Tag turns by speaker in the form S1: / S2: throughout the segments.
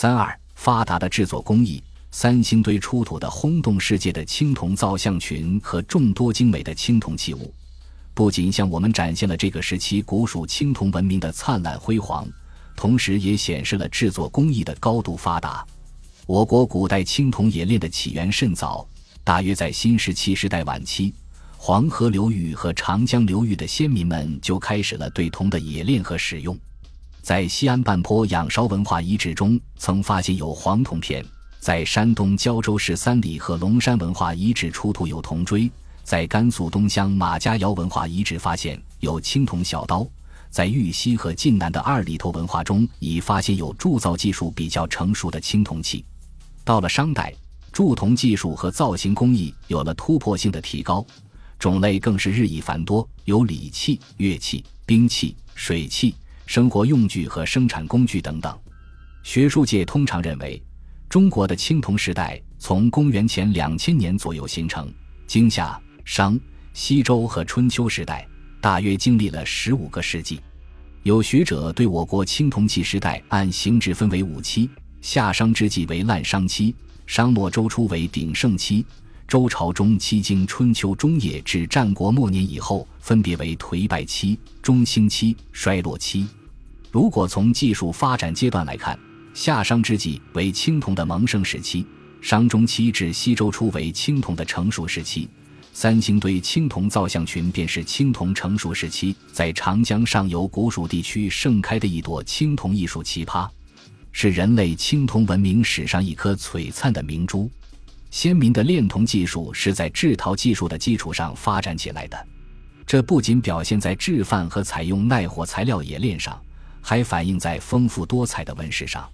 S1: 三二发达的制作工艺，三星堆出土的轰动世界的青铜造像群和众多精美的青铜器物，不仅向我们展现了这个时期古蜀青铜文明的灿烂辉煌，同时也显示了制作工艺的高度发达。我国古代青铜冶炼的起源甚早，大约在新石器时代晚期，黄河流域和长江流域的先民们就开始了对铜的冶炼和使用。在西安半坡仰韶文化遗址中，曾发现有黄铜片；在山东胶州市三里和龙山文化遗址出土有铜锥；在甘肃东乡马家窑文化遗址发现有青铜小刀；在玉溪和晋南的二里头文化中，已发现有铸造技术比较成熟的青铜器。到了商代，铸铜技术和造型工艺有了突破性的提高，种类更是日益繁多，有礼器、乐器、兵器、水器、生活用具和生产工具等等。学术界通常认为，中国的青铜时代从公元前两千年左右形成，经夏、商、西周和春秋时代，大约经历了十五个世纪。有学者对我国青铜器时代按形制分为五期。夏商之际为滥商期，商末周初为鼎盛期，周朝中期经春秋中叶至战国末年以后，分别为颓败期、中兴期、衰落期。如果从技术发展阶段来看，夏商之际为青铜的萌生时期，商中期至西周初为青铜的成熟时期，三星堆青铜造像群便是青铜成熟时期在长江上游古蜀地区盛开的一朵青铜艺术奇葩。是人类青铜文明史上一颗璀璨的明珠。先民的炼铜技术是在制陶技术的基础上发展起来的，这不仅表现在制范和采用耐火材料冶炼上，还反映在丰富多彩的纹饰上。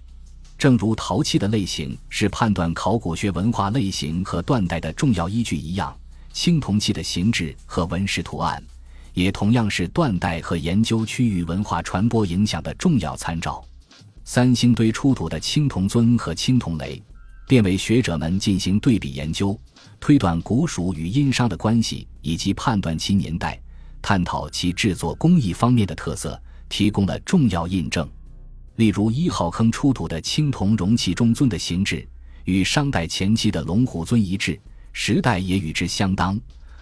S1: 正如陶器的类型是判断考古学文化类型和断代的重要依据一样，青铜器的形制和纹饰图案，也同样是断代和研究区域文化传播影响的重要参照。三星堆出土的青铜尊和青铜雷，便为学者们进行对比研究、推断古蜀与殷商的关系，以及判断其年代、探讨其制作工艺方面的特色，提供了重要印证。例如，一号坑出土的青铜容器中尊的形制，与商代前期的龙虎尊一致，时代也与之相当。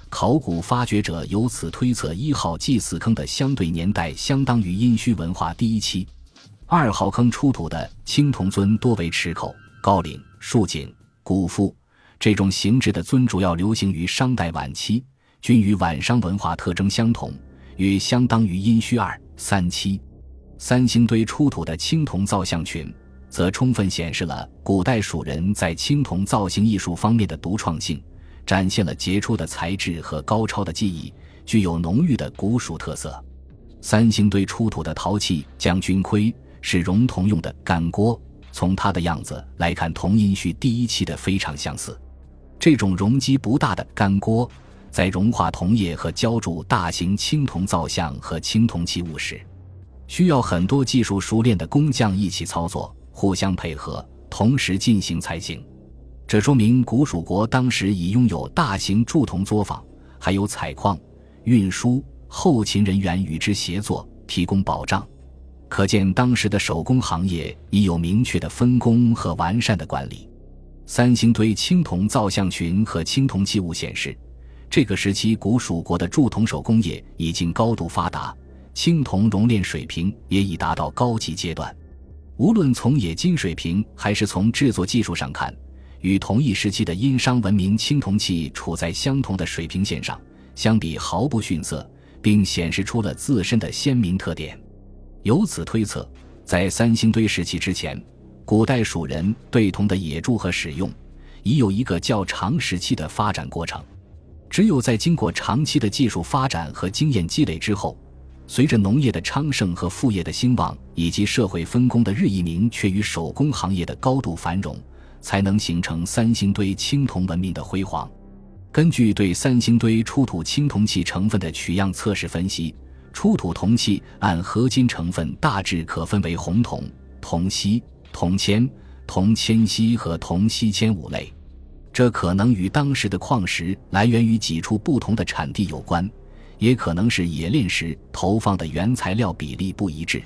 S1: 考古发掘者由此推测，一号祭祀坑的相对年代相当于殷墟文化第一期。二号坑出土的青铜尊多为池口、高岭、竖颈、鼓腹，这种形制的尊主要流行于商代晚期，均与晚商文化特征相同，约相当于殷墟二三期。三星堆出土的青铜造像群，则充分显示了古代蜀人在青铜造型艺术方面的独创性，展现了杰出的材质和高超的技艺，具有浓郁的古蜀特色。三星堆出土的陶器将军盔。是熔铜用的干锅，从它的样子来看，同殷墟第一期的非常相似。这种容积不大的干锅，在融化铜液和浇铸大型青铜造像和青铜器物时，需要很多技术熟练的工匠一起操作，互相配合，同时进行才行。这说明古蜀国当时已拥有大型铸铜作坊，还有采矿、运输、后勤人员与之协作，提供保障。可见当时的手工行业已有明确的分工和完善的管理。三星堆青铜造像群和青铜器物显示，这个时期古蜀国的铸铜手工业已经高度发达，青铜熔炼水平也已达到高级阶段。无论从冶金水平还是从制作技术上看，与同一时期的殷商文明青铜器处在相同的水平线上，相比毫不逊色，并显示出了自身的鲜明特点。由此推测，在三星堆时期之前，古代蜀人对铜的冶铸和使用已有一个较长时期的发展过程。只有在经过长期的技术发展和经验积累之后，随着农业的昌盛和副业的兴旺，以及社会分工的日益明确与手工行业的高度繁荣，才能形成三星堆青铜文明的辉煌。根据对三星堆出土青铜器成分的取样测试分析。出土铜器按合金成分大致可分为红铜、铜锡、铜铅、铜铅锡和铜锡铅五类，这可能与当时的矿石来源于几处不同的产地有关，也可能是冶炼时投放的原材料比例不一致。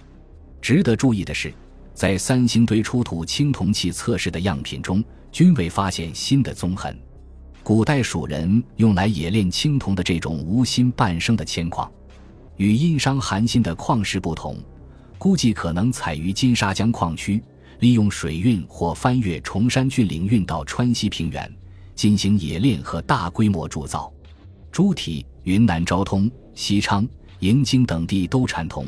S1: 值得注意的是，在三星堆出土青铜器测试的样品中，均未发现新的踪痕。古代蜀人用来冶炼青铜的这种无心半生的铅矿，与殷商含锌的矿石不同，估计可能采于金沙江矿区，利用水运或翻越崇山峻岭运到川西平原，进行冶炼和大规模铸造。诸体，云南昭通、西昌、营京等地都产铜。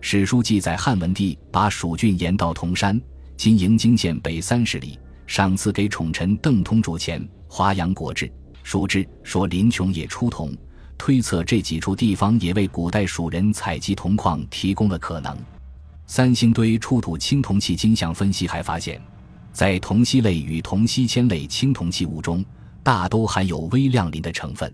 S1: 史书记载，汉文帝把蜀郡延到铜山（今营京县北三十里），赏赐给宠臣邓通铸钱。《华阳国志》蜀志说林琼也出铜，推测这几处地方也为古代蜀人采集铜矿提供了可能。三星堆出土青铜器金相分析还发现，在铜锡类与铜锡铅类青铜器物中，大都含有微量磷的成分。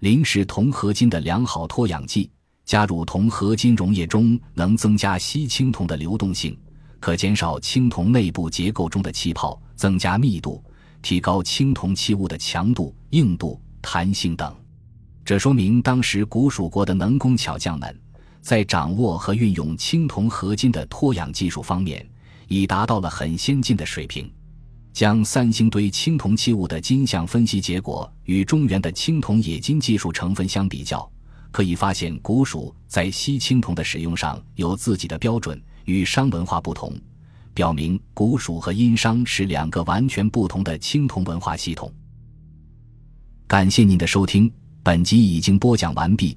S1: 磷是铜合金的良好脱氧剂。加入铜合金溶液中，能增加锡青铜的流动性，可减少青铜内部结构中的气泡，增加密度，提高青铜器物的强度、硬度、弹性等。这说明当时古蜀国的能工巧匠们，在掌握和运用青铜合金的脱氧技术方面，已达到了很先进的水平。将三星堆青铜器物的金相分析结果与中原的青铜冶金技术成分相比较。可以发现，古蜀在锡青铜的使用上有自己的标准，与商文化不同，表明古蜀和殷商是两个完全不同的青铜文化系统。感谢您的收听，本集已经播讲完毕。